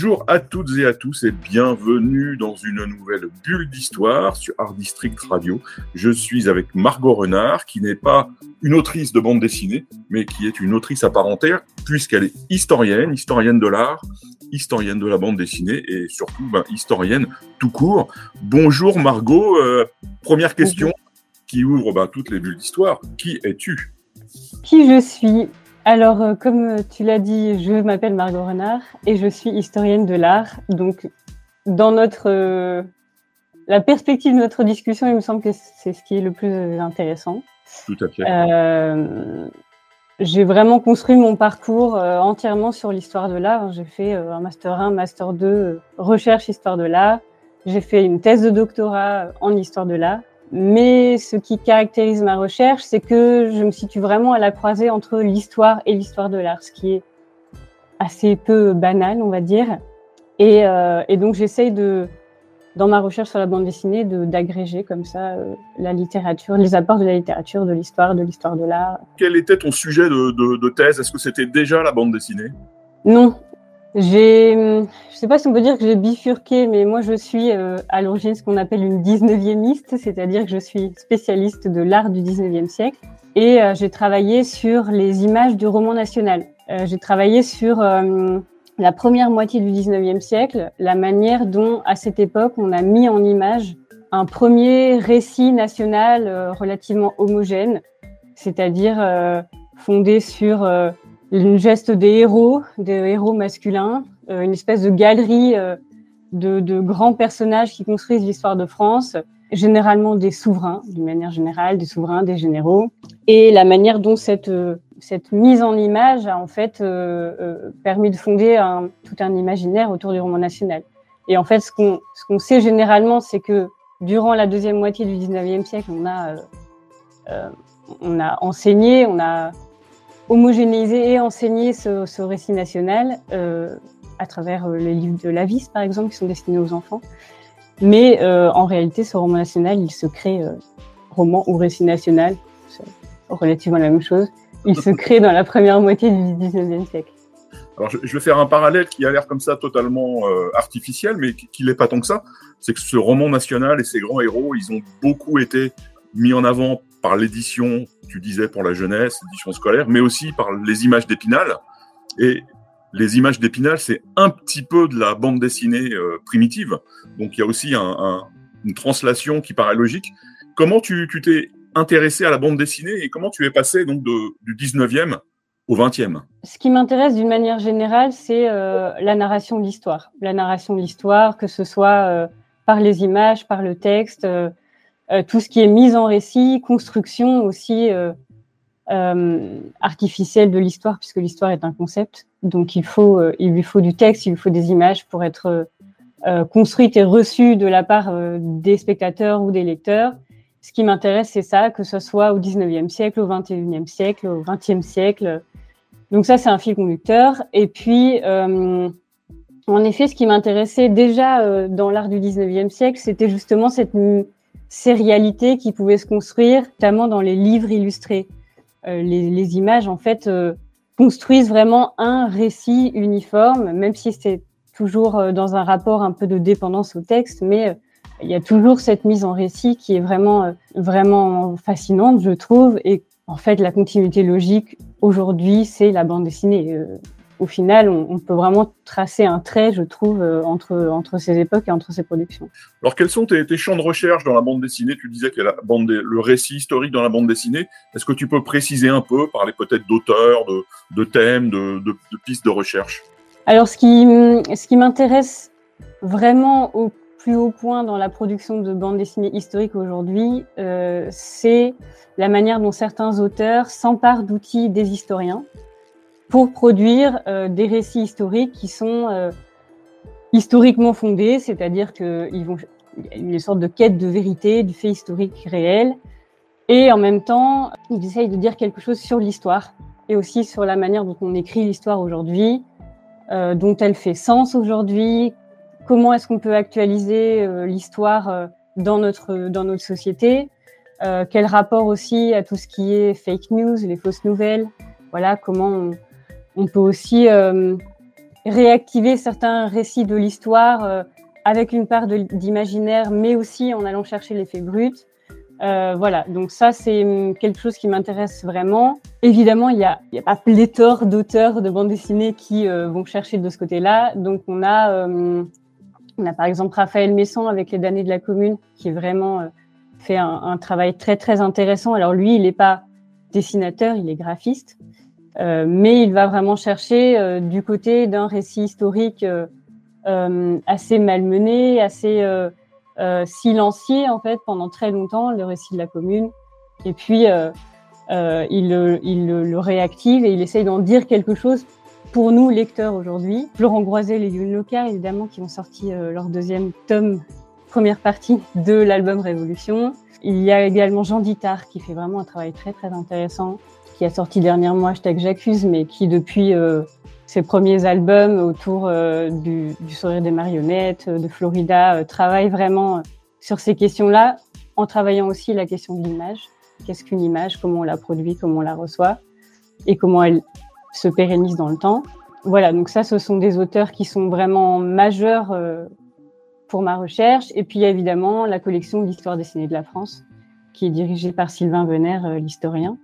Bonjour à toutes et à tous et bienvenue dans une nouvelle bulle d'histoire sur Art District Radio. Je suis avec Margot Renard, qui n'est pas une autrice de bande dessinée, mais qui est une autrice à part entière, puisqu'elle est historienne, historienne de l'art, historienne de la bande dessinée et surtout ben, historienne tout court. Bonjour Margot, euh, première question qui ouvre ben, toutes les bulles d'histoire. Qui es-tu? Qui je suis? Alors, euh, comme tu l'as dit, je m'appelle Margot Renard et je suis historienne de l'art. Donc, dans notre euh, la perspective de notre discussion, il me semble que c'est ce qui est le plus intéressant. Tout à fait. Euh, j'ai vraiment construit mon parcours entièrement sur l'histoire de l'art. J'ai fait un master 1, master 2, recherche histoire de l'art. J'ai fait une thèse de doctorat en histoire de l'art. Mais ce qui caractérise ma recherche, c'est que je me situe vraiment à la croisée entre l'histoire et l'histoire de l'art, ce qui est assez peu banal, on va dire. Et, euh, et donc j'essaye de, dans ma recherche sur la bande dessinée, d'agréger comme ça euh, la littérature, les apports de la littérature, de l'histoire, de l'histoire de l'art. Quel était ton sujet de, de, de thèse? Est-ce que c'était déjà la bande dessinée? Non, j'ai, je sais pas si on peut dire que j'ai bifurqué, mais moi je suis euh, à l'origine ce qu'on appelle une 19e c'est-à-dire que je suis spécialiste de l'art du 19e siècle et euh, j'ai travaillé sur les images du roman national. Euh, j'ai travaillé sur la première moitié du 19e siècle, la manière dont à cette époque on a mis en image un premier récit national relativement homogène, c'est-à-dire fondé sur une geste des héros, des héros masculins, euh, une espèce de galerie euh, de, grands personnages qui construisent l'histoire de France, généralement des souverains, d'une manière générale, des souverains, des généraux, et la manière dont cette, euh, cette mise en image a en fait permis de fonder un, tout un imaginaire autour du roman national. Et en fait, ce qu'on ce qu'on sait généralement, c'est que durant la deuxième moitié du 19e siècle, on a, on a enseigné, on a homogénéiser et enseigner ce, ce récit national euh, à travers euh, les livres de Lavis, par exemple, qui sont destinés aux enfants. Mais euh, en réalité, ce roman national, il se crée, euh, roman ou récit national, c'est relativement la même chose, il se crée dans la première moitié du 19e siècle. Alors, je, vais faire un parallèle qui a l'air comme ça totalement euh, artificiel, mais qui n'est pas tant que ça. C'est que ce roman national et ces grands héros, ils ont beaucoup été mis en avant par l'édition, tu disais, pour la jeunesse, édition scolaire, mais aussi par les images d'Épinal. Et les images d'Épinal, c'est un petit peu de la bande dessinée euh, primitive. Donc il y a aussi un, un, une translation qui paraît logique. Comment tu t'es intéressé à la bande dessinée et comment tu es passé donc du 19e au 20e Ce qui m'intéresse d'une manière générale, c'est euh, la narration de l'histoire. La narration de l'histoire, que ce soit euh, par les images, par le texte, tout ce qui est mise en récit, construction aussi euh, euh, artificielle de l'histoire, puisque l'histoire est un concept. Donc il faut, euh, il lui faut du texte, il lui faut des images pour être euh, construite et reçue de la part des spectateurs ou des lecteurs. Ce qui m'intéresse, c'est ça, que ce soit au 19e siècle, au 21e siècle, au 20e siècle. Donc ça, c'est un fil conducteur. Et puis, en effet, ce qui m'intéressait déjà dans l'art du 19e siècle, c'était justement cette sérialité qui pouvait se construire, notamment dans les livres illustrés. Euh, les, les, images, en fait, euh, construisent vraiment un récit uniforme, même si c'est toujours euh, dans un rapport un peu de dépendance au texte, mais euh, il y a toujours cette mise en récit qui est vraiment, vraiment fascinante, je trouve. Et en fait, la continuité logique aujourd'hui, c'est la bande dessinée au final, on, on, peut vraiment tracer un trait, je trouve, euh, entre, entre ces époques et entre ces productions. Alors, quels sont tes, tes champs de recherche dans la bande dessinée? Tu disais qu'il y a la bande le récit historique dans la bande dessinée. Est-ce que tu peux préciser un peu, parler peut-être d'auteurs, de, de, thèmes, de, de, de, pistes de recherche? Alors, ce qui, ce qui m'intéresse vraiment au plus haut point dans la production de bande dessinée historique aujourd'hui, euh, c'est la manière dont certains auteurs s'emparent d'outils des historiens pour produire euh, des récits historiques qui sont euh, historiquement fondés, c'est-à-dire qu'ils vont une sorte de quête de vérité, du fait historique réel, et en même temps, ils essayent de dire quelque chose sur l'histoire et aussi sur la manière dont on écrit l'histoire aujourd'hui, euh, dont elle fait sens aujourd'hui, comment est-ce qu'on peut actualiser euh, l'histoire euh, dans notre dans notre société, euh, quel rapport aussi à tout ce qui est fake news, les fausses nouvelles, voilà comment on, on peut aussi euh, réactiver certains récits de l'histoire euh, avec une part d'imaginaire, mais aussi en allant chercher l'effet brut. Euh, voilà, donc ça c'est hum, quelque chose qui m'intéresse vraiment. Évidemment, il y a, a pas pléthore d'auteurs de bande dessinée qui vont chercher de ce côté-là. Donc on a, euh, on a par exemple Raphaël Messon avec les damnés de la commune, qui vraiment fait un, un, travail très très intéressant. Alors lui, il n'est pas dessinateur, il est graphiste, euh, mais il va vraiment chercher du côté d'un récit historique assez malmené, assez euh, silencié en fait pendant très longtemps le récit de la commune. Et puis euh, euh, il, le, réactive et il essaye d'en dire quelque chose pour nous lecteurs aujourd'hui. Florent Groiset, les Loca évidemment qui ont sorti euh, leur deuxième tome, première partie de l'album Révolution. Il y a également Jean Dittard qui fait vraiment un travail très très intéressant, qui a sorti dernièrement hashtag J'accuse, mais qui depuis euh, ses premiers albums autour euh, du, sourire des marionnettes, euh, de Florida, travaille vraiment sur ces questions-là, en travaillant aussi la question de l'image. Qu'est-ce qu'une image? Comment on la produit? Comment on la reçoit? Et comment elle se pérennise dans le temps? Voilà, donc ça, ce sont des auteurs qui sont vraiment majeurs pour ma recherche. Et puis, évidemment la collection d'histoire dessinée de la France, qui est dirigée par Sylvain Venner, l'historien,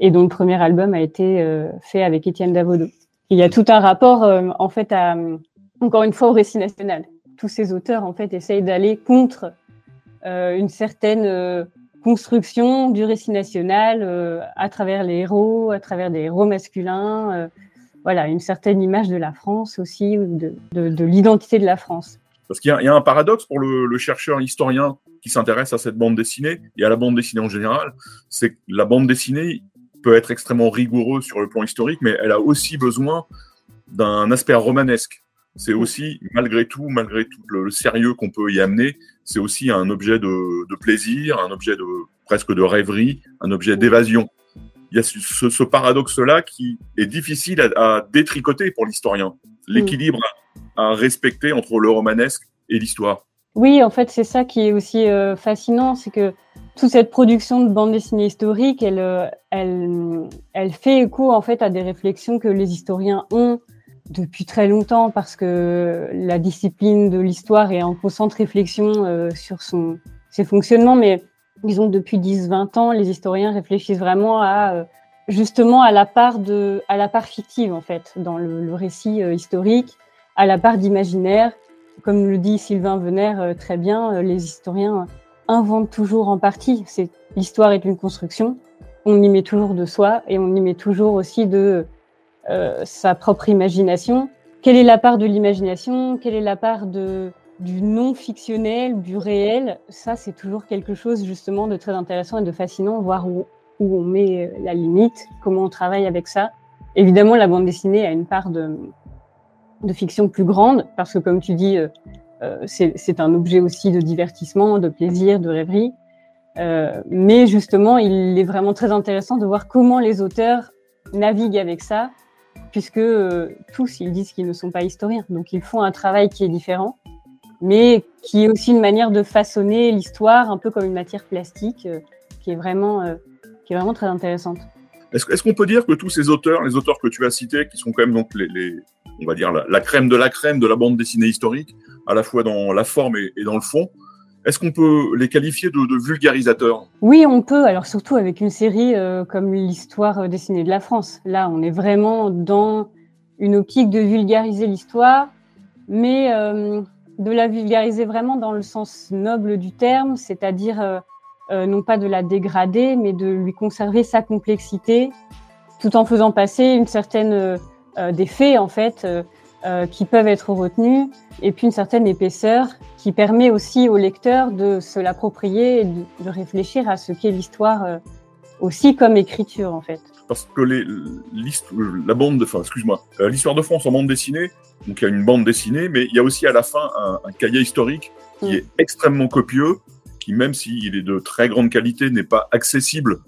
et dont le premier album a été fait avec Étienne Davodo il y a tout un rapport, euh, en fait, à, encore une fois, au récit national. Tous ces auteurs, en fait, essayent d'aller contre euh, une certaine euh, construction du récit national euh, à travers les héros, à travers des héros masculins. Euh, voilà, une certaine image de la France aussi, de, de, de l'identité de la France. Parce qu'il y, y, a un paradoxe pour le, le chercheur historien qui s'intéresse à cette bande dessinée et à la bande dessinée en général, c'est que la bande dessinée, peut être extrêmement rigoureux sur le plan historique, mais elle a aussi besoin d'un aspect romanesque. C'est aussi, malgré tout, malgré tout le, le sérieux qu'on peut y amener, c'est aussi un objet de, de, plaisir, un objet de presque de rêverie, un objet d'évasion. Il y a ce, ce paradoxe-là qui est difficile à, à détricoter pour l'historien. L'équilibre à, à respecter entre le romanesque et l'histoire. Oui, en fait, c'est ça qui est aussi euh, fascinant, c'est que toute cette production de bande dessinée historique, elle, euh, elle, elle fait écho en fait à des réflexions que les historiens ont depuis très longtemps, parce que la discipline de l'histoire est en constante réflexion euh, sur son, ses fonctionnements, mais disons depuis 10-20 ans, les historiens réfléchissent vraiment à justement à la part de, à la part fictive en fait dans le, récit historique, à la part d'imaginaire comme le dit Sylvain Venner euh, très bien, euh, les historiens inventent toujours en partie. C'est l'histoire est une construction. On y met toujours de soi et on y met toujours aussi de euh, sa propre imagination. Quelle est la part de l'imagination? Quelle est la part de du non fictionnel, du réel? Ça, c'est toujours quelque chose justement de très intéressant et de fascinant, voir où on met la limite, comment on travaille avec ça. Évidemment, la bande dessinée a une part de, de fiction plus grande, parce que comme tu dis, euh, c'est un objet aussi de divertissement, de plaisir, de rêverie. Euh, mais justement, il est vraiment très intéressant de voir comment les auteurs naviguent avec ça, puisque euh, tous, ils disent qu'ils ne sont pas historiens. Donc, ils font un travail qui est différent, mais qui est aussi une manière de façonner l'histoire, un peu comme une matière plastique, euh, qui, est vraiment, euh, qui est vraiment très intéressante. Est-ce est qu'on peut dire que tous ces auteurs, les auteurs que tu as cités, qui sont quand même donc les on va dire la, crème de la crème de la bande dessinée historique, à la fois dans la forme et, dans le fond, est-ce qu'on peut les qualifier de, vulgarisateurs? Oui, on peut. Alors surtout avec une série euh, comme l'histoire dessinée de la France. Là, on est vraiment dans une optique de vulgariser l'histoire, mais euh, de la vulgariser vraiment dans le sens noble du terme, c'est-à-dire euh, euh, non pas de la dégrader, mais de lui conserver sa complexité, tout en faisant passer une certaine euh, des faits en fait euh, qui peuvent être retenus, et puis une certaine épaisseur qui permet aussi au lecteur de se l'approprier et de, de, réfléchir à ce qu'est l'histoire aussi comme écriture en fait. parce que les, la bande, enfin, excuse-moi, l'histoire de France en bande dessinée, donc il y a une bande dessinée, mais il y a aussi à la fin un, cahier historique qui mm. est extrêmement copieux, qui même s'il est de très grande qualité, n'est pas accessible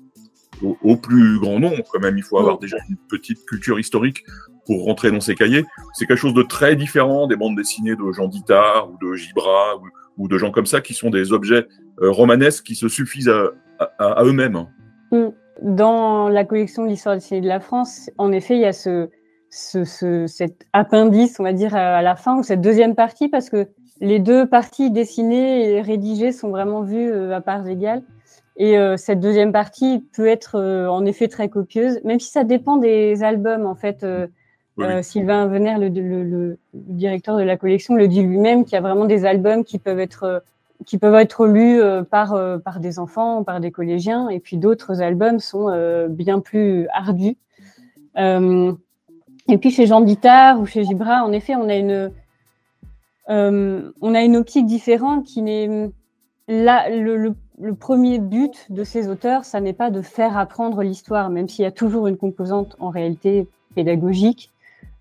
au, plus grand nombre. Quand même, il faut avoir mm. déjà une petite culture historique pour rentrer dans ces cahiers. C'est quelque chose de très différent des bandes dessinées de Jean Dittard ou de Gibra ou, de gens comme ça qui sont des objets euh, romanesques qui se suffisent à, eux-mêmes. Mm. Dans la collection de l'histoire de la France, en effet, il y a ce, ce, cet appendice, on va dire, à la fin, ou cette deuxième partie, parce que les deux parties dessinées et rédigées sont vraiment vues euh, à parts égales. Et euh, cette deuxième partie peut être en effet très copieuse, même si ça dépend des albums. En fait, Sylvain Venner, le, directeur de la collection, le dit lui-même qu'il y a vraiment des albums qui peuvent être euh, qui peuvent être lus euh, par par des enfants, par des collégiens, et puis d'autres albums sont bien plus ardus. et puis chez Jean Dittard ou chez Gibra, en effet, on a une on a une optique différente qui n'est là le, le premier but de ces auteurs, ça n'est pas de faire apprendre l'histoire, même s'il y a toujours une composante en réalité pédagogique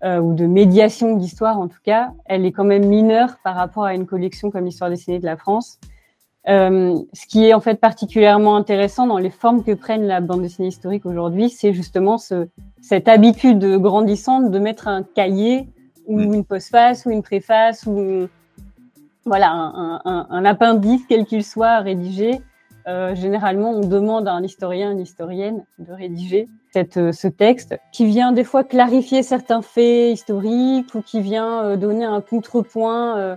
euh, ou de médiation d'histoire en tout cas, elle est quand même mineure par rapport à une collection comme l'histoire dessinée de la France. Euh, ce qui est en fait particulièrement intéressant dans les formes que prennent la bande dessinée historique aujourd'hui, c'est justement ce, cette habitude grandissante de mettre un cahier ou une postface ou une préface ou voilà un, un, un appendice quel qu'il soit rédigé euh, généralement, on demande à un historien, une historienne de rédiger cette, euh, ce texte qui vient des fois clarifier certains faits historiques ou qui vient euh, donner un contrepoint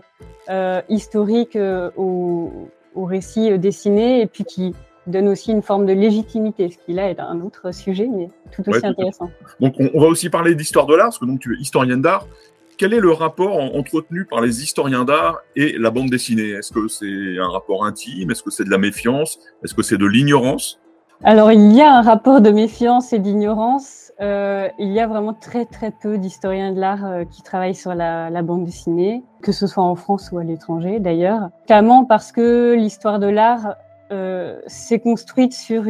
historique au, au, récit dessiné et puis qui donne aussi une forme de légitimité, ce qui là est un autre sujet, mais tout aussi intéressant. Donc on, on, va aussi parler d'histoire de l'art, parce que donc tu es historienne d'art quel est le rapport entretenu par les historiens d'art et la bande dessinée? Est-ce que c'est un rapport intime? Est-ce que c'est de la méfiance? Est-ce que c'est de l'ignorance? Alors, il y a un rapport de méfiance et d'ignorance. Euh, il y a vraiment très très peu d'historiens de l'art euh, qui travaillent sur la, bande dessinée, que ce soit en France ou à l'étranger d'ailleurs. Notamment parce que l'histoire de l'art euh, s'est construite sur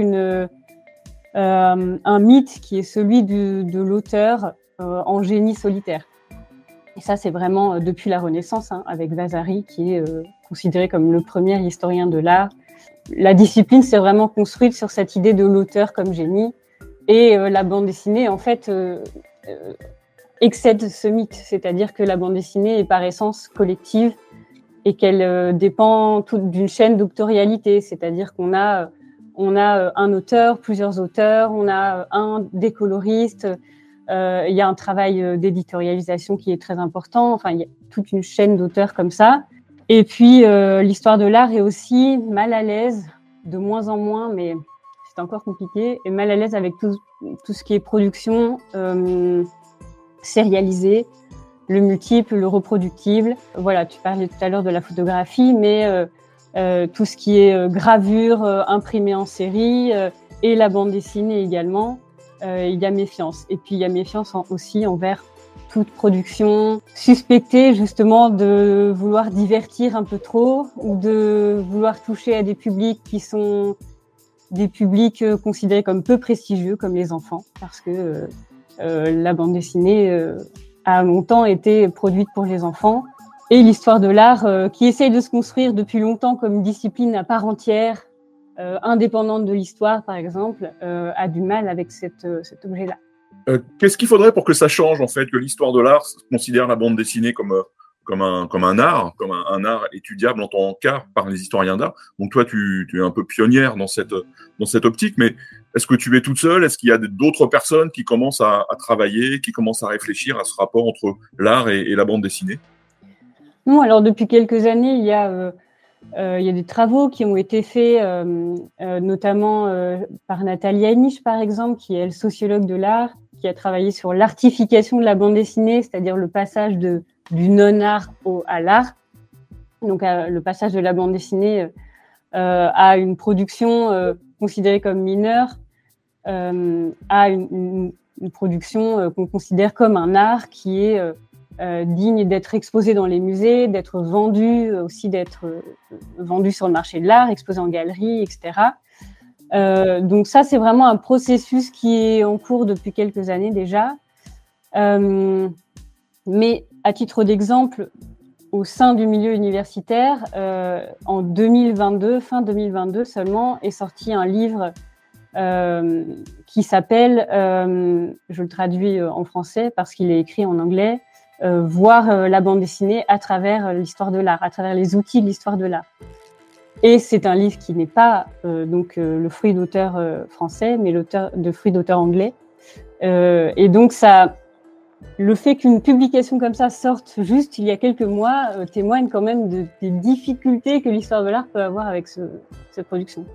un mythe qui est celui de l'auteur en génie solitaire. Et ça, c'est vraiment euh, depuis la Renaissance, hein, avec Vasari, qui est euh, considéré comme le premier historien de l'art. La discipline s'est vraiment construite sur cette idée de l'auteur comme génie. Et euh, la bande dessinée, en fait, excède ce mythe. C'est-à-dire que la bande dessinée est par essence collective et qu'elle dépend d'une chaîne d'autorialité. C'est-à-dire qu'on a, on a un auteur, plusieurs auteurs, on a un décoloriste, il y a un travail euh, d'éditorialisation qui est très important. Enfin, il y a toute une chaîne d'auteurs comme ça. Et puis, euh, l'histoire de l'art est aussi mal à l'aise, de moins en moins, mais c'est encore compliqué, et mal à l'aise avec tout, ce qui est production euh, sérialisée, le multiple, le reproductible. Voilà, tu parlais tout à l'heure de la photographie, mais euh, tout ce qui est gravure imprimée en série et la bande dessinée également. Euh, il y a méfiance. Et puis il y a méfiance aussi envers toute production suspectée justement de vouloir divertir un peu trop ou de vouloir toucher à des publics qui sont des publics euh, considérés comme peu prestigieux, comme les enfants, parce que euh, la bande dessinée a longtemps été produite pour les enfants. Et l'histoire de l'art, qui essaye de se construire depuis longtemps comme discipline à part entière, euh, indépendante de l'histoire, par exemple, euh, a du mal avec cette, euh, cet objet-là. Qu'est-ce qu'il faudrait pour que ça change, en fait, que l'histoire de l'art considère la bande dessinée comme, comme, un, comme un art, comme un, art étudiable en tant qu'art par les historiens d'art? Donc toi, tu, tu, es un peu pionnière dans cette, dans cette optique, mais est-ce que tu es toute seule? Est-ce qu'il y a d'autres personnes qui commencent à, à, travailler, qui commencent à réfléchir à ce rapport entre l'art et, et, la bande dessinée? Non, alors depuis quelques années, il y a euh, il y a des travaux qui ont été faits, euh, euh, notamment par Nathalie Heinisch, par exemple, qui est sociologue de l'art, qui a travaillé sur l'artification de la bande dessinée, c'est-à-dire le passage du non-art à l'art. Donc, le passage de la bande dessinée à une production considérée comme mineure, à une production qu'on considère comme un art qui est euh, digne d'être exposé dans les musées, d'être vendu, aussi d'être euh, vendu sur le marché de l'art, exposé en galerie, etc. Euh, donc ça, c'est vraiment un processus qui est en cours depuis quelques années déjà. Euh, mais à titre d'exemple, au sein du milieu universitaire, euh, en 2022, fin 2022 seulement, est sorti un livre euh, qui s'appelle, euh, je le traduis en français parce qu'il est écrit en anglais, Voir la bande dessinée à travers l'histoire de l'art, à travers les outils de l'histoire de l'art. Et c'est un livre qui n'est pas donc le fruit d'auteur français, mais l'auteur de fruit d'auteur anglais. et donc ça le fait qu'une publication comme ça sorte juste il y a quelques mois euh, témoigne quand même des difficultés que l'histoire de l'art peut avoir avec cette production.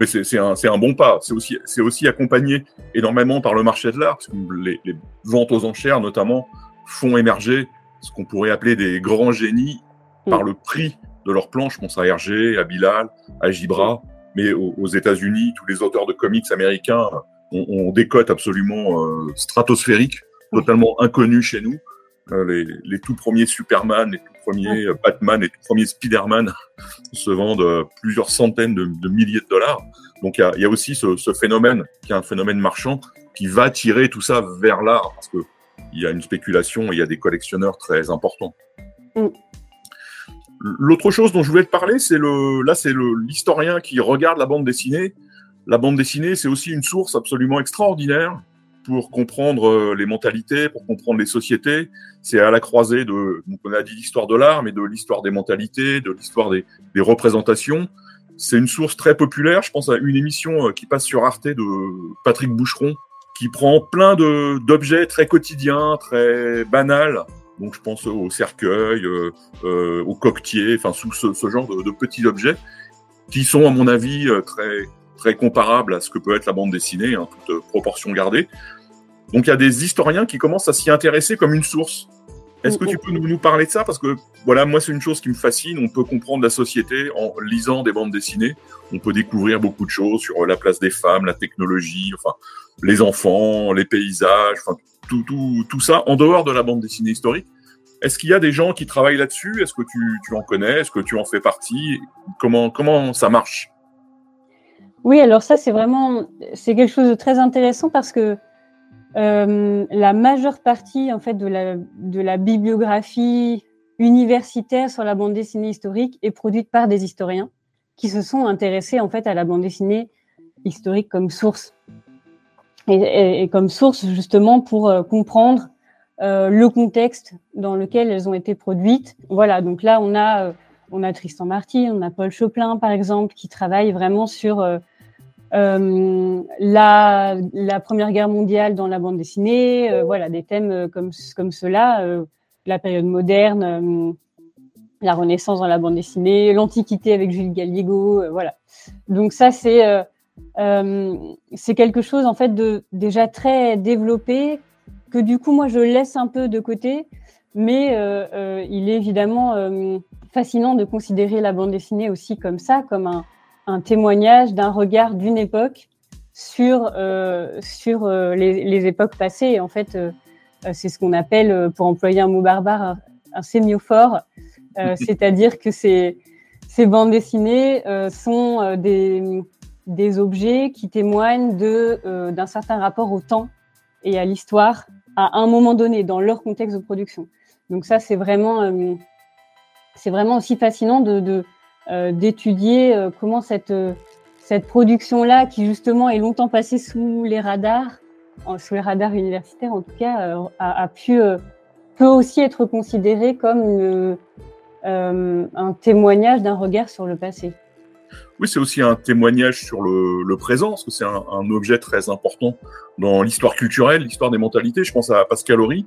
Mais c'est un, bon pas. C'est aussi, aussi accompagné énormément par le marché de l'art, les, ventes aux enchères, notamment, font émerger ce qu'on pourrait appeler des grands génies par mm. le prix de leurs planches. Je pense à Hergé, à Bilal, à Gibra, mais aux, États-Unis, tous les auteurs de comics américains ont, des cotes absolument euh, stratosphériques totalement inconnu chez nous. Euh, les, les, tout premiers Superman, les tout premiers euh, Batman, les tout premiers Spider-Man se vendent plusieurs centaines de, de, milliers de dollars. Donc il y a, y a, aussi ce, ce, phénomène, qui est un phénomène marchand, qui va tirer tout ça vers l'art, parce que il y a une spéculation et il y a des collectionneurs très importants. Mm. L'autre chose dont je voulais te parler, c'est le, là, c'est l'historien qui regarde la bande dessinée. La bande dessinée, c'est aussi une source absolument extraordinaire pour comprendre euh, les mentalités, pour comprendre les sociétés. C'est à la croisée de, donc on a dit l'histoire de l'art, mais de l'histoire des mentalités, de l'histoire des, des, représentations. C'est une source très populaire. Je pense à une émission euh, qui passe sur Arte de Patrick Boucheron, qui prend plein d'objets très quotidiens, très banals. Donc je pense au cercueil, euh, euh au coquetier, enfin sous ce, genre de, petits objets qui sont à mon avis très très comparable à ce que peut être la bande dessinée, hein, toute euh, proportion gardée. Donc il y a des historiens qui commencent à s'y intéresser comme une source. Est-ce que tu peux nous, nous, parler de ça? Parce que voilà, moi c'est une chose qui me fascine. On peut comprendre la société en lisant des bandes dessinées. On peut découvrir beaucoup de choses sur la place des femmes, la technologie, enfin les enfants, les paysages, enfin tout, tout, tout ça en dehors de la bande dessinée historique. Est-ce qu'il y a des gens qui travaillent là-dessus? Est-ce que tu, tu en connais? Est-ce que tu en fais partie? Comment comment ça marche? Oui, alors ça, c'est vraiment, c'est quelque chose de très intéressant parce que euh, la majeure partie, en fait, de la, de la bibliographie universitaire sur la bande dessinée historique est produite par des historiens qui se sont intéressés, en fait, à la bande dessinée historique comme source. Et, comme source, justement, pour euh, comprendre euh, le contexte dans lequel elles ont été produites. Voilà, donc là, on a, on a Tristan Marty, on a Paul Choplin, par exemple, qui travaillent vraiment sur euh, la, Première Guerre mondiale dans la bande dessinée, euh, voilà, des thèmes euh, comme, comme cela, la période moderne, la Renaissance dans la bande dessinée, l'Antiquité avec Jules Gallego, voilà. Donc ça, c'est c'est quelque chose en fait de déjà très développé que du coup moi je laisse un peu de côté, mais il est évidemment fascinant de considérer la bande dessinée aussi comme ça, comme un, un témoignage d'un regard d'une époque sur, euh, sur euh, les, les, époques passées. en fait, euh, c'est ce qu'on appelle, pour employer un mot barbare, un, sémiophore, c'est-à-dire que ces, ces bandes dessinées sont des, des objets qui témoignent d'un certain rapport au temps et à l'histoire à un moment donné dans leur contexte de production. Donc ça, c'est vraiment, c'est vraiment aussi fascinant de, de d'étudier euh, comment cette, euh, cette production-là, qui justement est longtemps passée sous les radars, sous les radars universitaires en tout cas, a, pu peut aussi être considérée comme un témoignage d'un regard sur le passé. Oui, c'est aussi un témoignage sur le, présent, parce que c'est un, un, objet très important dans l'histoire culturelle, l'histoire des mentalités. Je pense à Pascal Horry,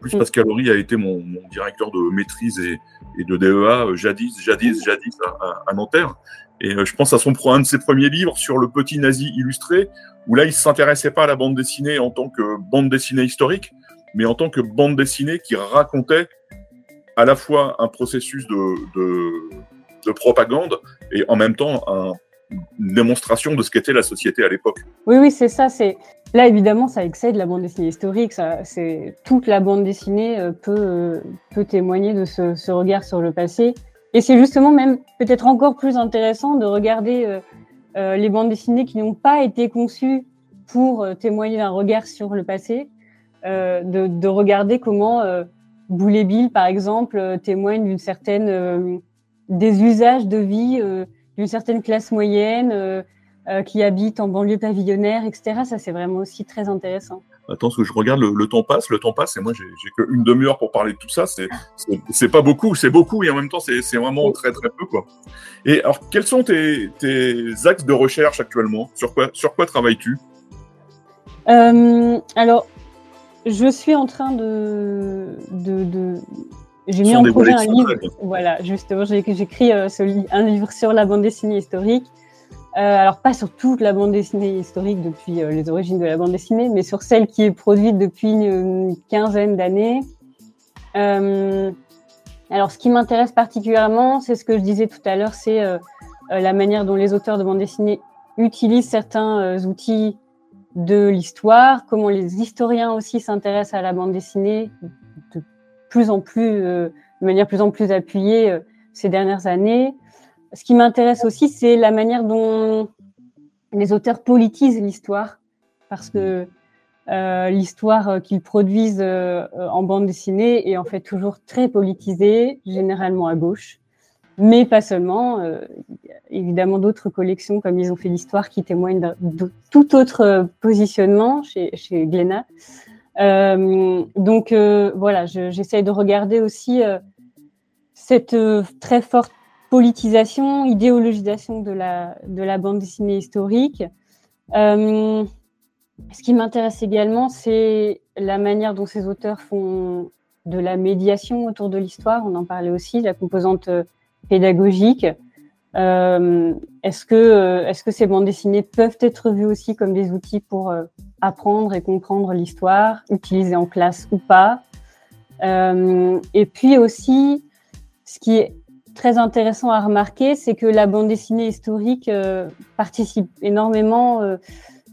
plus, mm. Pascal Horry a été mon, mon, directeur de maîtrise et, et de DEA euh, jadis, jadis, jadis à, à, Nanterre. Et euh, je pense à son un de ses premiers livres sur le petit nazi illustré, où là, il s'intéressait pas à la bande dessinée en tant que bande dessinée historique, mais en tant que bande dessinée qui racontait à la fois un processus de, de, de propagande et en même temps un, démonstration de ce qu'était la société à l'époque. Oui, oui, c'est ça. C'est Là, évidemment, ça excède la bande dessinée historique. C'est toute la bande dessinée euh, peut euh, peut témoigner de ce, regard sur le passé. Et c'est justement même peut-être encore plus intéressant de regarder les bandes dessinées qui n'ont pas été conçues pour témoigner d'un regard sur le passé, de, de, regarder comment Boulet Bill, par exemple, témoigne d'une certaine des usages de vie d'une certaine classe moyenne qui habite en banlieue pavillonnaire, etc. Ça, c'est vraiment aussi très intéressant. Attends, parce que je regarde, le, temps passe, le temps passe, et moi, j'ai qu'une demi-heure pour parler de tout ça. C'est pas beaucoup, c'est beaucoup, et en même temps, c'est vraiment très, très peu, quoi. Et alors, quels sont tes, axes de recherche actuellement? Sur quoi, sur quoi travailles-tu? Euh, Alors, je suis en train de. de, J'ai mis en projet un livre. Voilà, justement, j'ai écrit euh, un livre sur la bande dessinée historique. Euh, alors pas sur toute la bande dessinée historique depuis euh, les origines de la bande dessinée, mais sur celle qui est produite depuis une, quinzaine d'années. Alors ce qui m'intéresse particulièrement, c'est ce que je disais tout à l'heure, c'est la manière dont les auteurs de bande dessinée utilisent certains outils de l'histoire, comment les historiens aussi s'intéressent à la bande dessinée de plus en plus, de manière plus en plus appuyée ces dernières années ce qui m'intéresse aussi, c'est la manière dont les auteurs politisent l'histoire, parce que euh, l'histoire qu'ils produisent euh, en bande dessinée est en fait toujours très politisée, généralement à gauche, mais pas seulement. Euh, évidemment, d'autres collections, comme ils ont fait l'histoire, qui témoignent de, tout autre positionnement chez, chez Glénat. Donc voilà, j'essaie de regarder aussi cette très forte politisation, idéologisation de la, de la bande dessinée historique. Euh, ce qui m'intéresse également, c'est la manière dont ces auteurs font de la médiation autour de l'histoire. On en parlait aussi, la composante euh, pédagogique. Euh, est-ce que, est que ces bandes dessinées peuvent être vues aussi comme des outils pour apprendre et comprendre l'histoire, utilisées en classe ou pas Et puis aussi, ce qui est très intéressant à remarquer, c'est que la bande dessinée historique euh, participe énormément euh,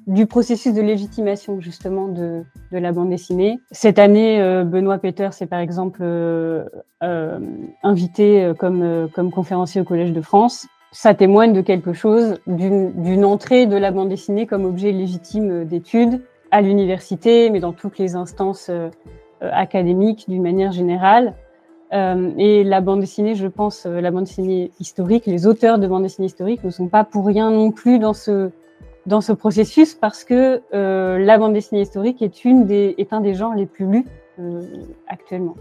du processus de légitimation justement de, de, la bande dessinée. Cette année, euh, Benoît Peters est par exemple invité comme, comme conférencier au Collège de France. Ça témoigne de quelque chose, d'une entrée de la bande dessinée comme objet légitime d'étude à l'université, mais dans toutes les instances académiques d'une manière générale. Euh, et la bande dessinée, je pense, euh, la bande dessinée historique, les auteurs de bande dessinée historique ne sont pas pour rien non plus dans ce, dans ce processus parce que euh, la bande dessinée historique est, une des, est un des genres les plus lus actuellement.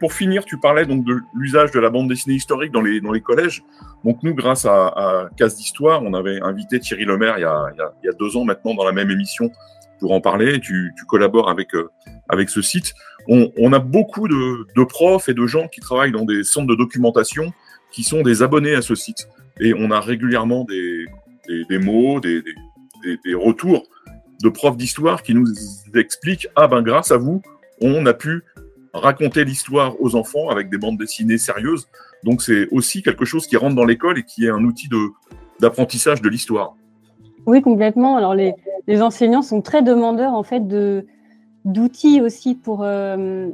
Pour finir, tu parlais donc de l'usage de la bande dessinée historique dans les, collèges. Donc nous, grâce à, à Case d'Histoire, on avait invité Thierry Lemaire il y, a, deux ans maintenant dans la même émission pour en parler. Tu, collabores avec, avec ce site on, a beaucoup de, profs et de gens qui travaillent dans des centres de documentation qui sont des abonnés à ce site. Et on a régulièrement des, mots, des, retours de profs d'histoire qui nous expliquent Ah ben grâce à vous, on a pu raconter l'histoire aux enfants avec des bandes dessinées sérieuses. Donc c'est aussi quelque chose qui rentre dans l'école et qui est un outil d'apprentissage de, l'histoire. Oui, complètement. Alors les, les, enseignants sont très demandeurs en fait de, d'outils aussi pour, euh,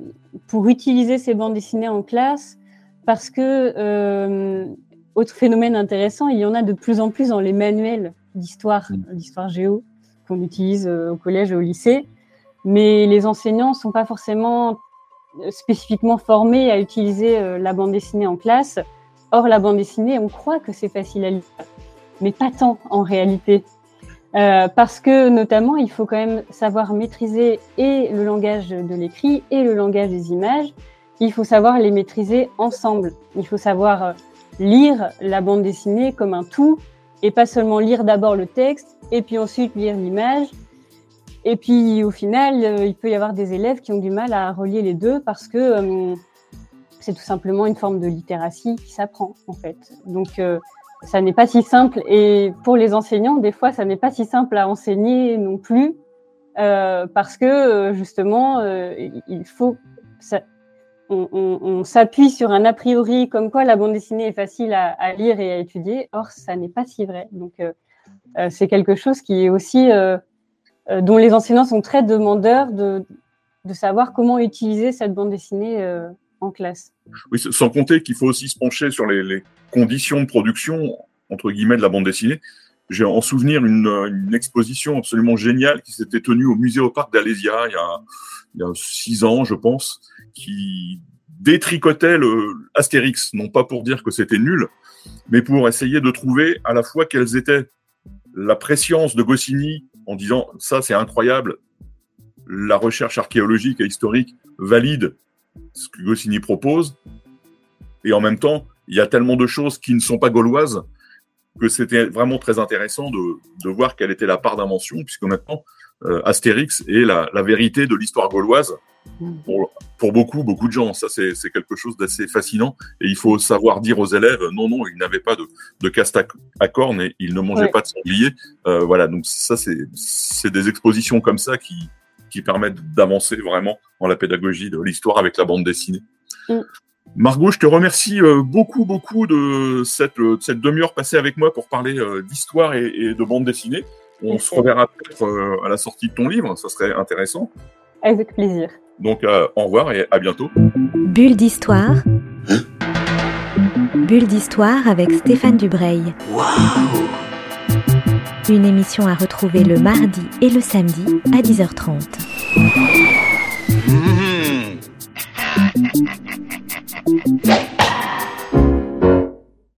pour utiliser ces bandes dessinées en classe, parce que, euh, autre phénomène intéressant, il y en a de plus en plus dans les manuels d'histoire, mm. d'histoire géo, qu'on utilise euh, au collège et au lycée, mais les enseignants ne sont pas forcément spécifiquement formés à utiliser la bande dessinée en classe. Or, la bande dessinée, on croit que c'est facile à lire, mais pas tant en réalité. Euh, parce que notamment, il faut quand même savoir maîtriser et le langage de l'écrit et le langage des images. Il faut savoir les maîtriser ensemble. Il faut savoir euh, lire la bande dessinée comme un tout et pas seulement lire d'abord le texte et puis ensuite lire l'image. Et puis au final, euh, il peut y avoir des élèves qui ont du mal à relier les deux parce que c'est tout simplement une forme de littératie qui s'apprend en fait. Donc ça n'est pas si simple. Et pour les enseignants, des fois, ça n'est pas si simple à enseigner non plus, euh, parce que euh, justement, euh, il faut, on, s'appuie sur un a priori comme quoi la bande dessinée est facile à, lire et à étudier. Or, ça n'est pas si vrai. Donc, euh, euh, c'est quelque chose qui est aussi dont les enseignants sont très demandeurs de, de savoir comment utiliser cette bande dessinée en classe. Oui, sans compter qu'il faut aussi se pencher sur les, conditions de production entre guillemets, de la bande dessinée. J'ai en souvenir une, exposition absolument géniale qui s'était tenue au musée au parc d'Alésia il, y a six ans, je pense, qui détricotait le non pas pour dire que c'était nul, mais pour essayer de trouver à la fois quelles étaient la préscience de Goscinny en disant ça c'est incroyable, la recherche archéologique et historique valide ce que Goscinny propose, et en même temps il y a tellement de choses qui ne sont pas gauloises que c'était vraiment très intéressant de, de, voir quelle était la part d'invention, puisque maintenant Astérix est la, la vérité de l'histoire gauloise pour, pour, beaucoup, beaucoup de gens. Ça, c'est quelque chose d'assez fascinant. Et il faut savoir dire aux élèves, non, non, ils n'avaient pas de, de caste à, cornes et ils ne mangeaient pas de sanglier. Euh, voilà, donc ça, c'est des expositions comme ça qui, qui permettent d'avancer vraiment dans la pédagogie de l'histoire avec la bande dessinée. Mm. Margot, je te remercie euh, beaucoup, beaucoup de cette, euh, cette demi-heure passée avec moi pour parler euh, d'histoire et, et, de bande dessinée. On se reverra peut-être à la sortie de ton livre, ça serait intéressant. Avec plaisir. Donc, au revoir et à bientôt. Bulle d'histoire. Bulle d'histoire avec Stéphane Dubreuil. Une émission à retrouver le mardi et le samedi à 10h30. Mmh.